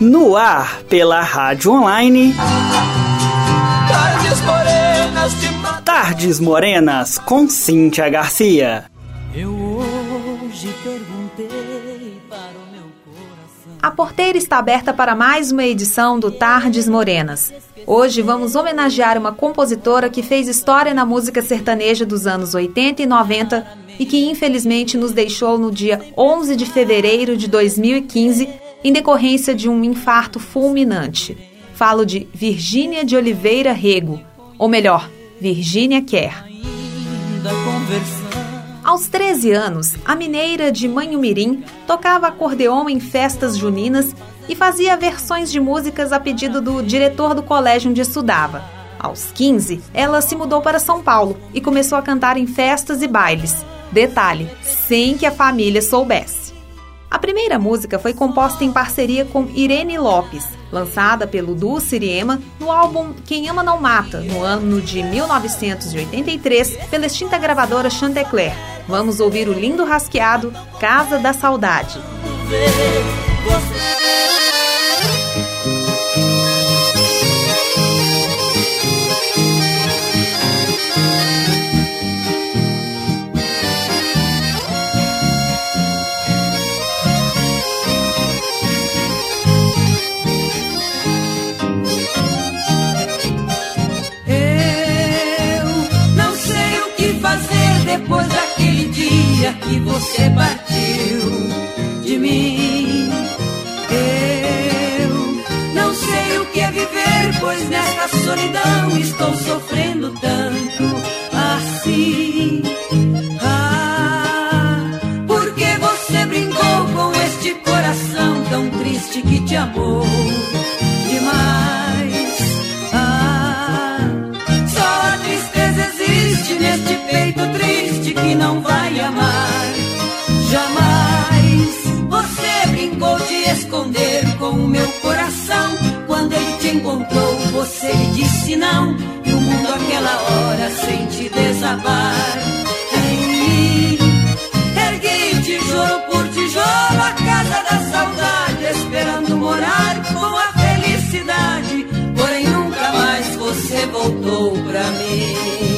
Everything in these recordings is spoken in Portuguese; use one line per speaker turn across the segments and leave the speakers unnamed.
No ar, pela rádio online.
Tardes morenas de
Tardes Morenas com Cíntia Garcia.
A porteira está aberta para mais uma edição do Tardes Morenas. Hoje vamos homenagear uma compositora que fez história na música sertaneja dos anos 80 e 90 e que infelizmente nos deixou no dia 11 de fevereiro de 2015 em decorrência de um infarto fulminante. Falo de Virgínia de Oliveira Rego, ou melhor, Virgínia Kerr. Aos 13 anos, a mineira de Manhumirim tocava acordeon em festas juninas e fazia versões de músicas a pedido do diretor do colégio onde estudava. Aos 15, ela se mudou para São Paulo e começou a cantar em festas e bailes. Detalhe, sem que a família soubesse. A primeira música foi composta em parceria com Irene Lopes, lançada pelo duo Siriema no álbum Quem Ama Não Mata, no ano de 1983, pela extinta gravadora Chantecler. Vamos ouvir o lindo rasqueado Casa da Saudade.
Eu dia que você partiu de mim. Eu não sei o que é viver, pois nesta solidão estou sofrendo tanto assim. Ah, porque você brincou com este coração tão triste que te amou demais. Ah, só a tristeza existe neste peito triste que não vai você lhe disse não. E o mundo aquela hora sem te desabar. Ergui tijolo por tijolo a casa da saudade, esperando morar com a felicidade. Porém, nunca mais você voltou pra mim.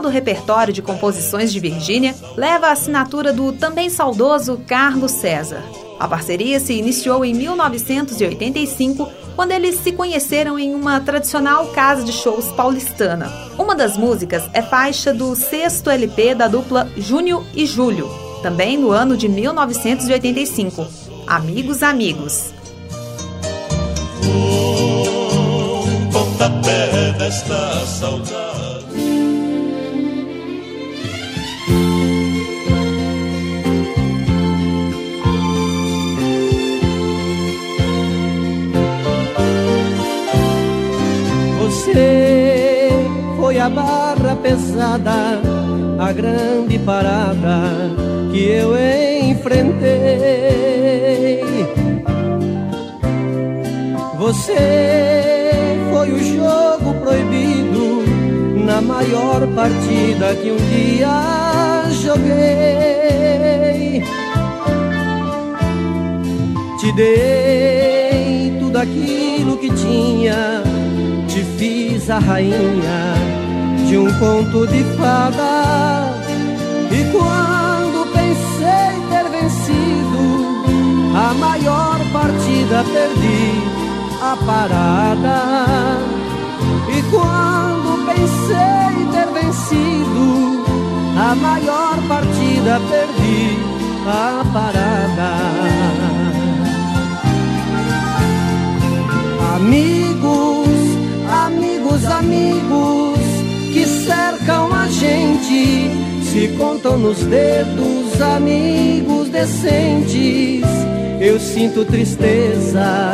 Todo o repertório de composições de Virgínia leva a assinatura do também saudoso Carlos César. A parceria se iniciou em 1985, quando eles se conheceram em uma tradicional casa de shows paulistana. Uma das músicas é faixa do sexto LP da dupla Júnior e Júlio, também no ano de 1985. Amigos, amigos.
Um
a barra pesada, a grande parada que eu enfrentei. Você foi o jogo proibido na maior partida que um dia joguei. Te dei tudo aquilo que tinha, te fiz a rainha de um conto de fada. E quando pensei ter vencido a maior partida, perdi a parada. E quando pensei ter vencido a maior partida, perdi a parada. Amigo gente, se contam nos dedos, amigos decentes. Eu sinto tristeza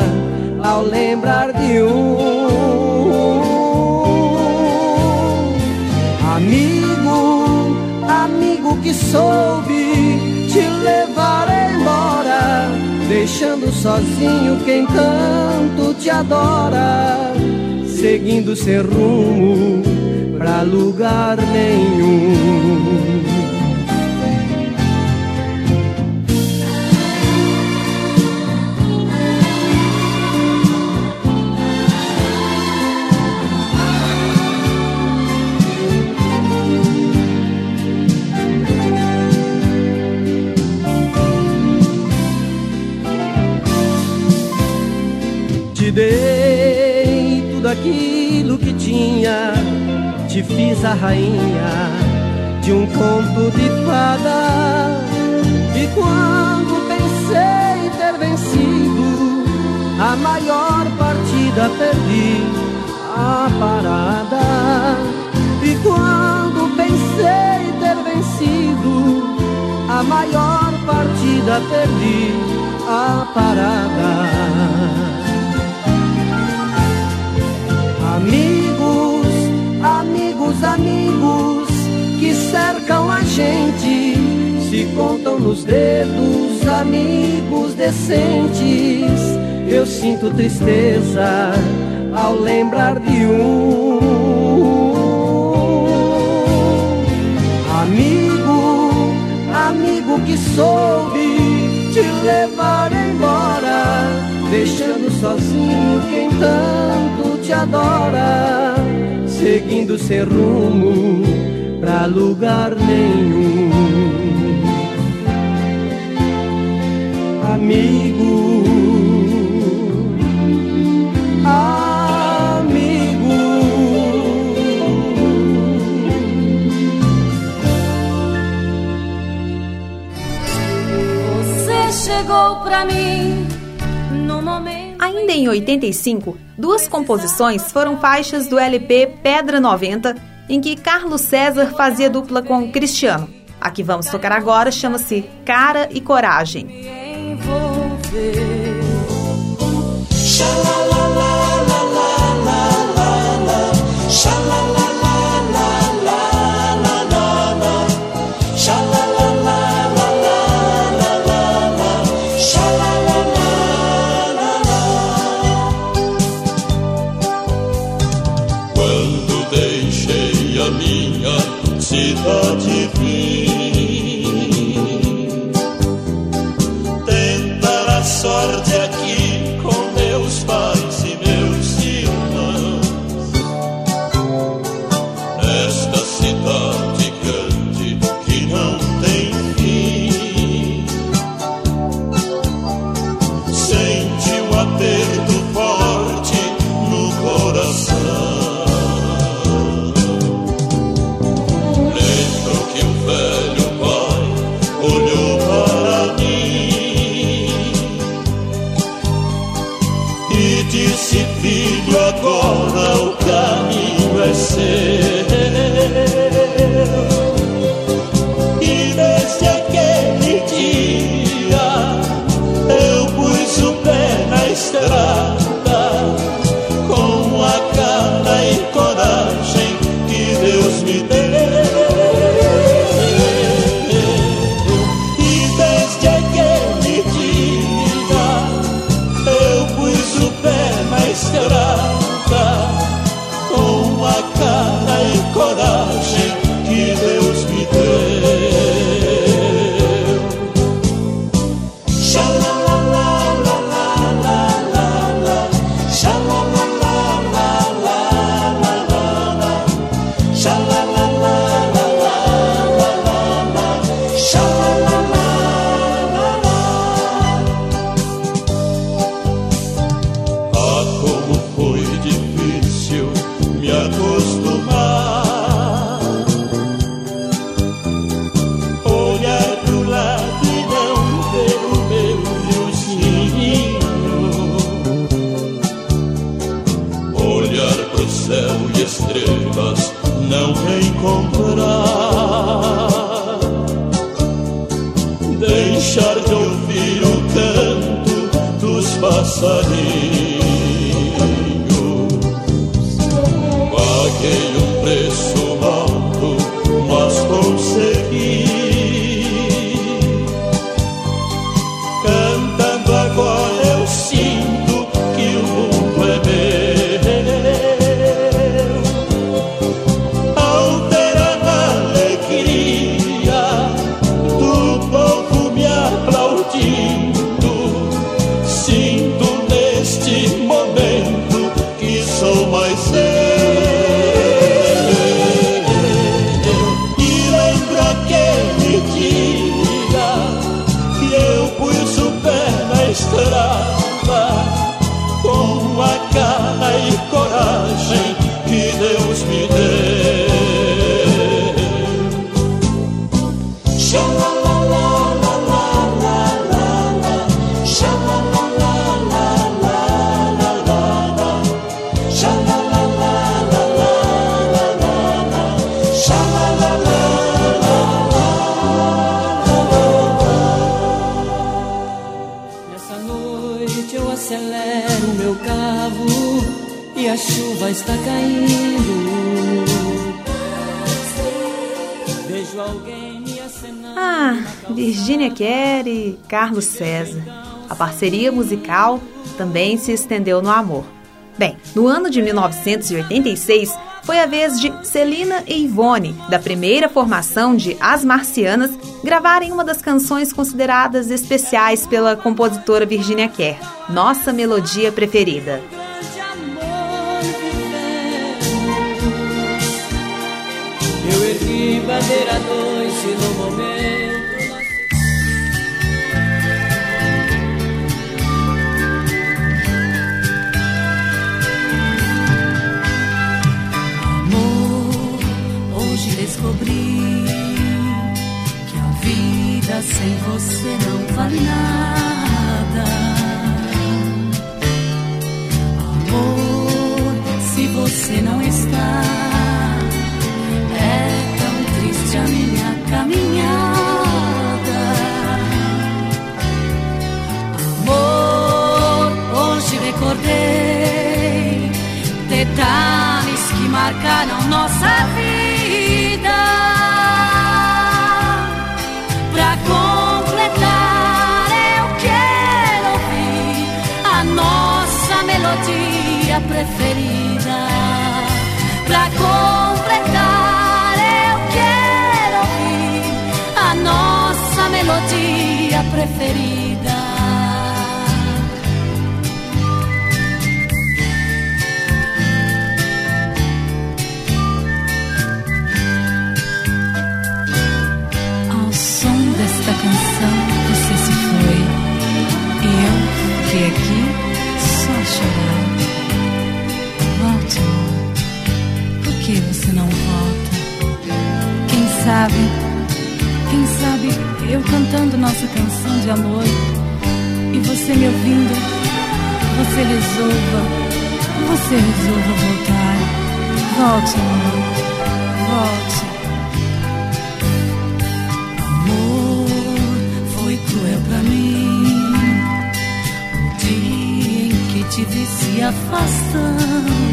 ao lembrar de um amigo, amigo que soube te levar embora, deixando sozinho quem tanto te adora, seguindo seu rumo pra lugar nenhum. dei tudo aquilo que tinha, te fiz a rainha de um conto de fada. E quando pensei ter vencido, a maior partida perdi a parada. E quando pensei ter vencido, a maior partida perdi a parada. Amigos, amigos que cercam a gente, se contam nos dedos, amigos decentes. Eu sinto tristeza ao lembrar de um amigo, amigo que soube te levar embora, deixando sozinho quem tanto te adora, seguindo seu rumo pra lugar nenhum. Amigo, amigo.
Você chegou pra mim.
Ainda em 85, duas composições foram faixas do LP Pedra 90, em que Carlos César fazia dupla com Cristiano. A que vamos tocar agora chama-se Cara e Coragem. Virgínia Kerr e Carlos César. A parceria musical também se estendeu no amor. Bem, no ano de 1986 foi a vez de Celina e Ivone, da primeira formação de As Marcianas, gravarem uma das canções consideradas especiais pela compositora Virginia Kerr, nossa melodia preferida.
Eu ergui bandeira vida sem você não vale nada. Amor, se você não está, melodia preferida. Pra completar, eu quero ouvir a nossa melodia preferida. Ao som desta canção você se foi e eu fiquei aqui só chorar. Sabe, quem sabe eu cantando nossa canção de amor e você me ouvindo, você resolva, você resolva voltar. Volte, amor. Volte. Amor, foi cruel pra mim o dia em que te vi se afastando.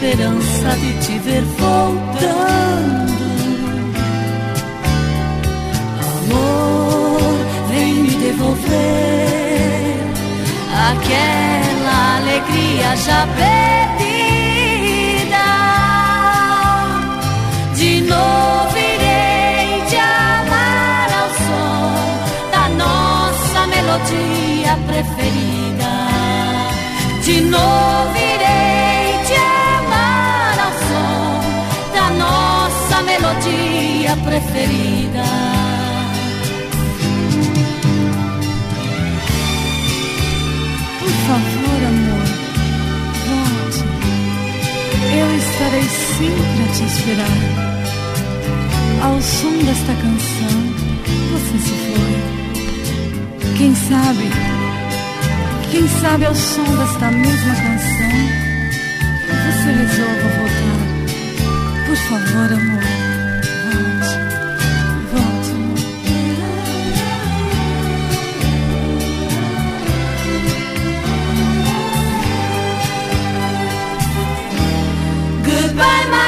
Esperança de te ver voltando. Amor, vem me devolver aquela alegria já perdida. De novo irei te amar ao som da nossa melodia preferida. De novo preferida. Por favor, amor, volte. Eu estarei sempre a te esperar. Ao som desta canção,
Quem sabe, quem sabe ao som desta mesma canção, você resolva voltar. Por favor, amor.
Foi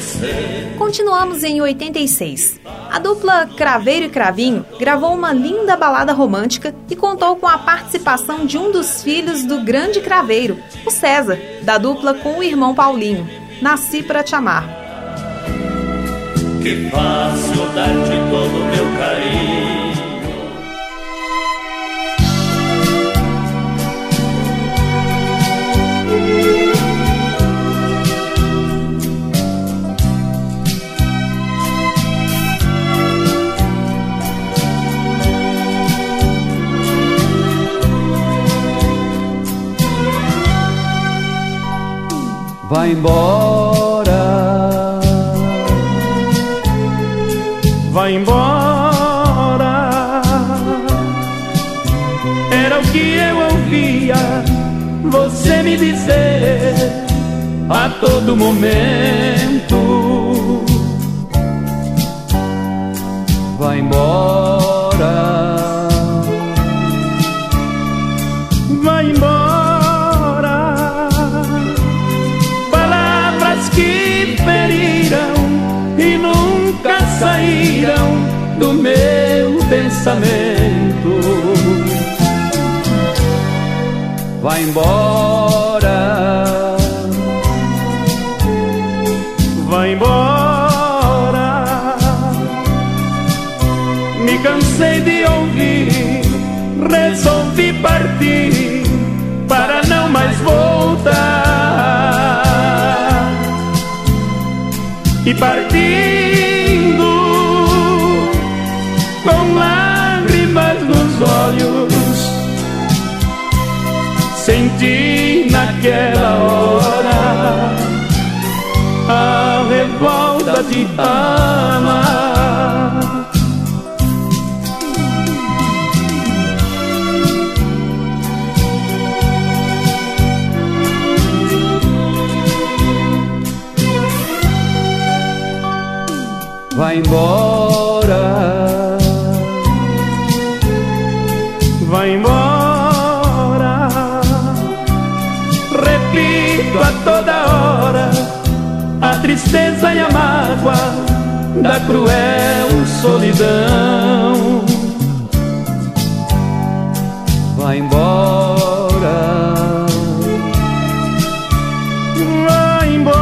conhecer.
Continuamos em 86. A dupla Craveiro e Cravinho gravou uma linda balada romântica e contou com a participação de um dos filhos do grande craveiro, o César, da dupla com o irmão Paulinho. Nasci para te amar.
Que fácil dar-te todo o meu carinho
vai embora,
vai embora. Era o que eu ouvia você me dizer a todo momento. Pensamento.
Vai embora,
vai embora. Me cansei de ouvir, resolvi partir para não mais voltar. E partir naquela hora a revolta de amar.
Vai embora
tristeza e a mágoa da cruel solidão.
Vai embora.
Vai embora.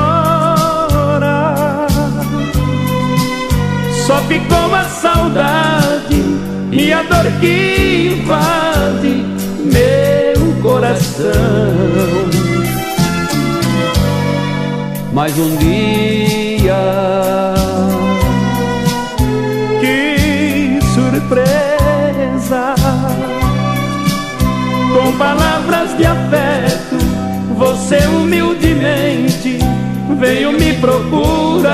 Só ficou a saudade e a dor que invade meu coração.
Mais um dia,
que surpresa! Com palavras de afeto, você humildemente veio me procurar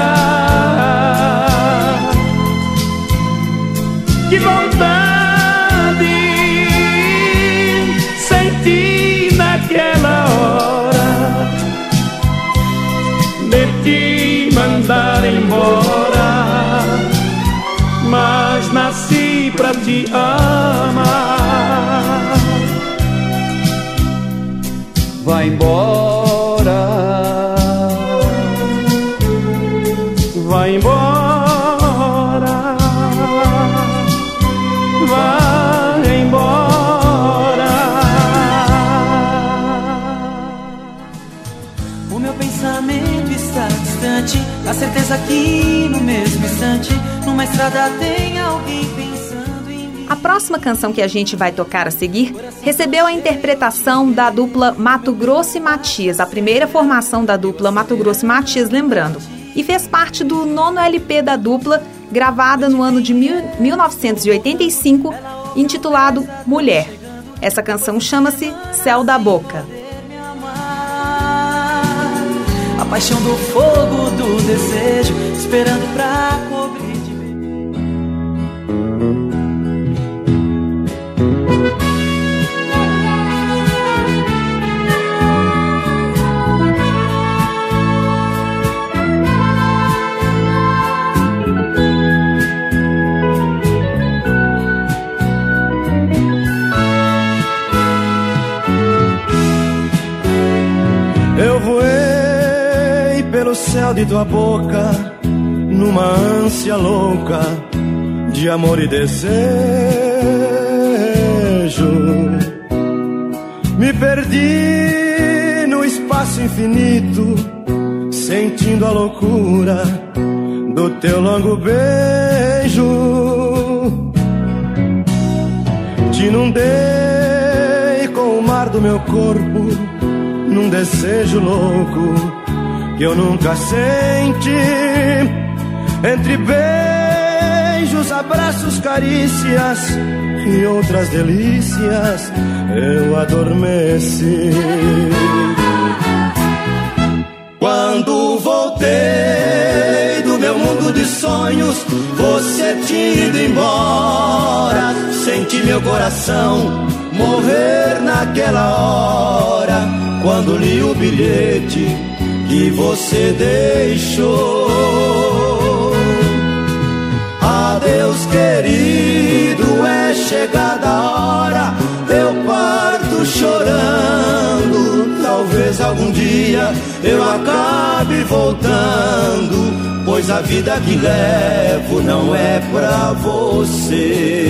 que vontade senti naquela hora mandar embora, mas nasci pra te amar.
Vai embora,
A certeza que no mesmo instante, numa estrada tem alguém pensando em mim.
A próxima canção que a gente vai tocar a seguir recebeu a interpretação da dupla Mato Grosso e Matias, a primeira formação da dupla Mato Grosso e Matias, lembrando, e fez parte do nono LP da dupla, gravada no ano de mil, 1985, intitulado Mulher. Essa canção chama-se Céu da Boca.
A paixão do fogo do desejo, esperando pra cobrir de
tua boca, numa ânsia louca de amor e desejo. Me perdi no espaço infinito, sentindo a loucura do teu longo beijo. Te inundei com o mar do meu corpo num desejo louco que eu nunca senti. Entre beijos, abraços, carícias e outras delícias, eu adormeci. Quando voltei do meu mundo de sonhos, você tinha ido embora. Senti meu coração morrer naquela hora quando li o bilhete que você deixou. Adeus, querido, é chegada a hora, eu parto chorando. Talvez algum dia eu acabe voltando, pois a vida que levo não é pra você.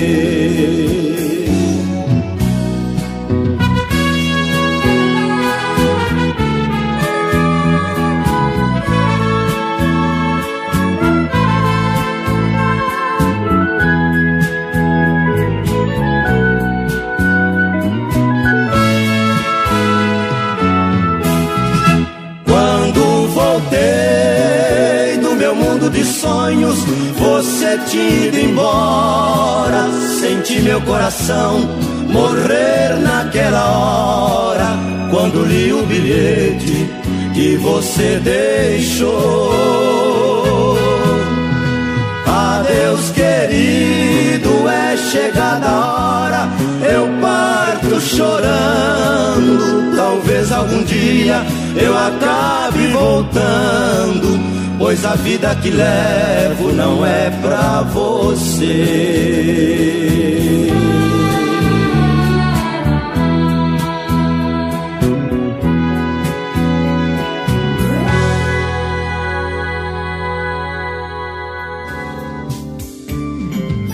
De sonhos, você tinha ido embora. Senti meu coração morrer naquela hora. Quando li o bilhete que você deixou. Adeus, querido, é chegada a hora. Eu parto chorando. Talvez algum dia eu acabe voltando. Pois a vida que levo não é pra você.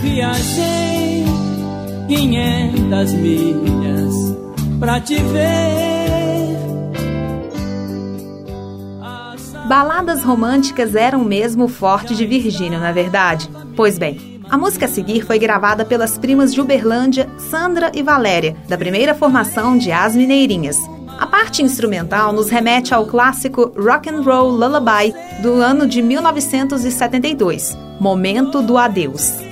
Viajei 500 milhas pra te ver.
Baladas românticas eram mesmo o forte de Virgínio, na verdade? Pois bem, a música a seguir foi gravada pelas primas de Uberlândia, Sandra e Valéria, da primeira formação de As Mineirinhas. A parte instrumental nos remete ao clássico Rock and Roll Lullaby do ano de 1972, Momento do Adeus.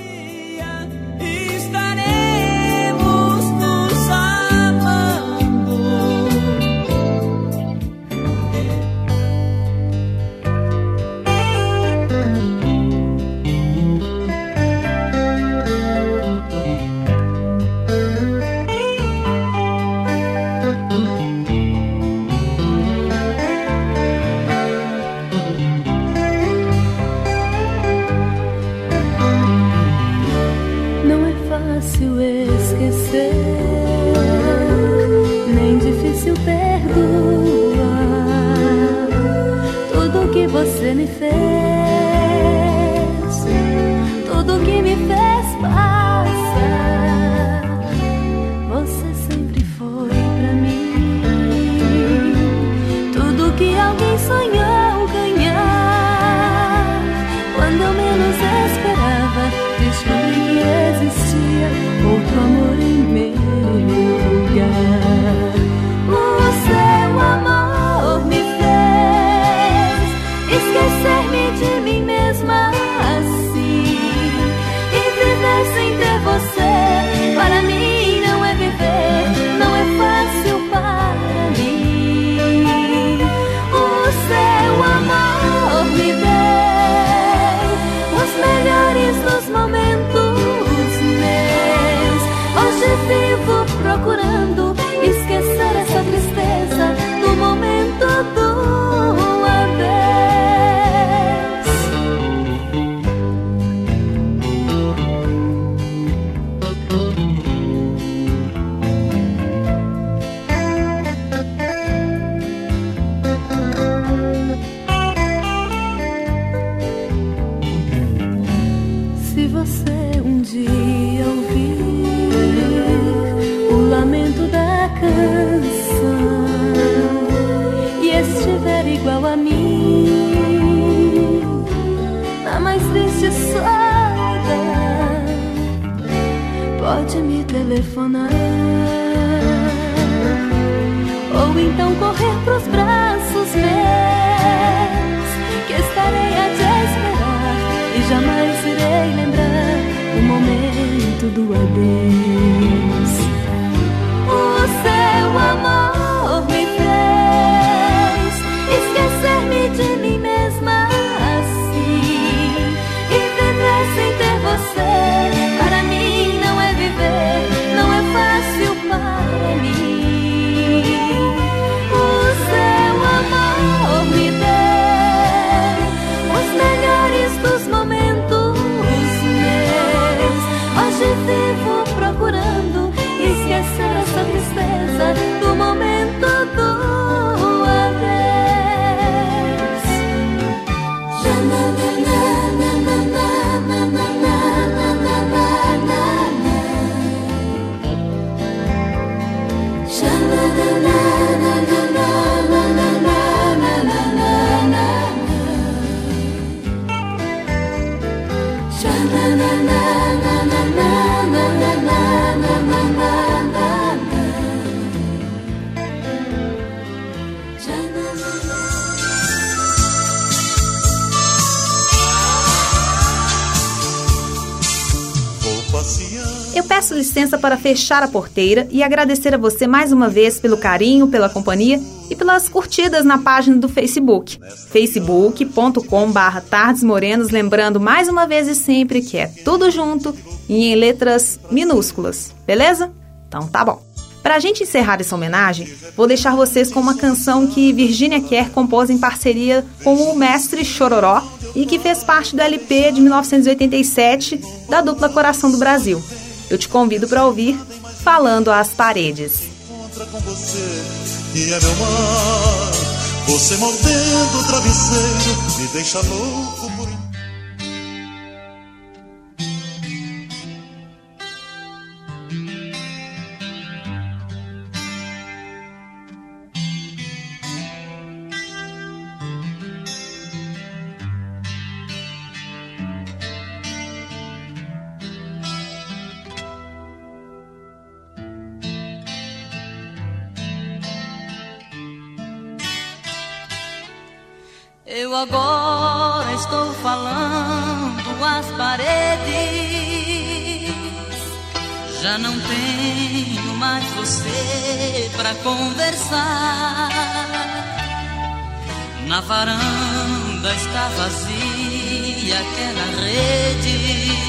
Licença para fechar a porteira e agradecer a você mais uma vez pelo carinho, pela companhia e pelas curtidas na página do Facebook, facebook.com.br Tardes Morenos, lembrando mais uma vez e sempre que é tudo junto e em letras minúsculas, beleza? Então tá bom. Pra gente encerrar essa homenagem, vou deixar vocês com uma canção que Virginia Kerr compôs em parceria com o mestre Chororó e que fez parte do LP de 1987 da dupla Coração do Brasil. Eu te convido para ouvir Falando às Paredes.
é. Você mordendo o travesseiro me deixa louco
falando às paredes. Já não tenho mais você pra conversar. Na varanda está vazia aquela rede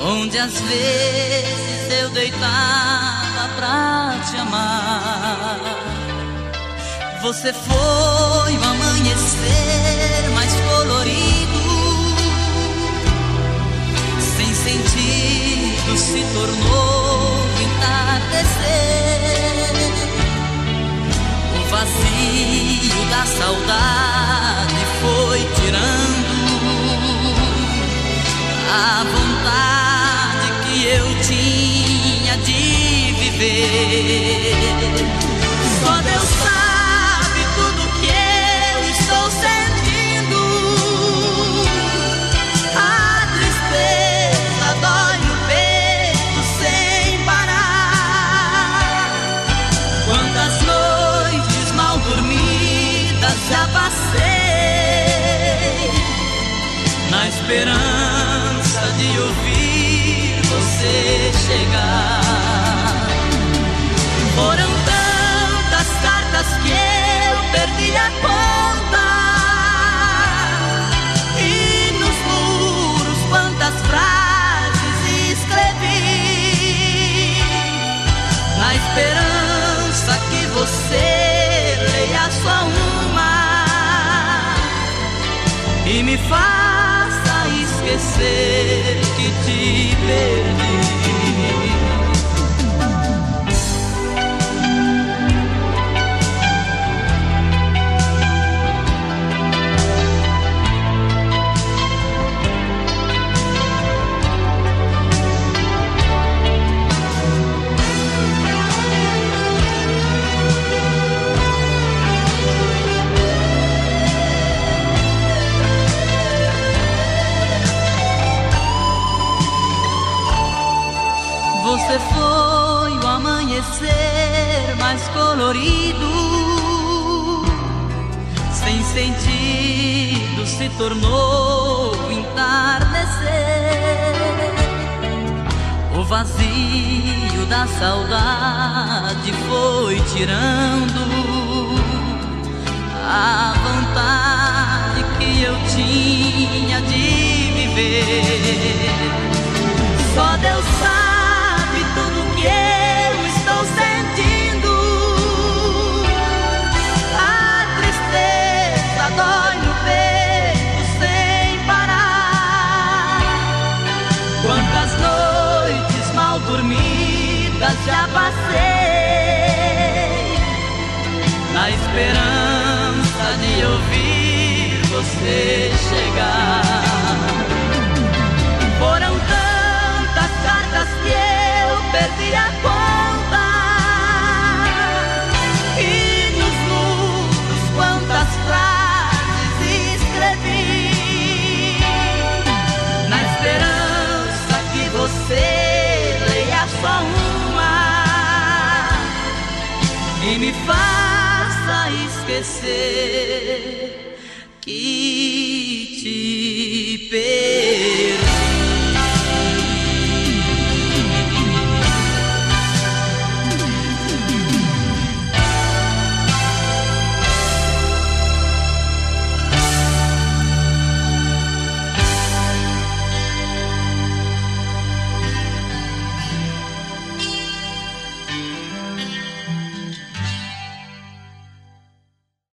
onde às vezes eu deitava pra te amar. Você foi o amanhecer mais colorido, sem sentido se tornou entardecer. O vazio da saudade foi tirando a vontade que eu tinha de viver. Só Deus sabe me faça esquecer que te perdi. Saudade foi tirando chegar. Foram tantas cartas que eu perdi a conta. E nos muros quantas frases escrevi. Na esperança que você leia só uma. E me faça esquecer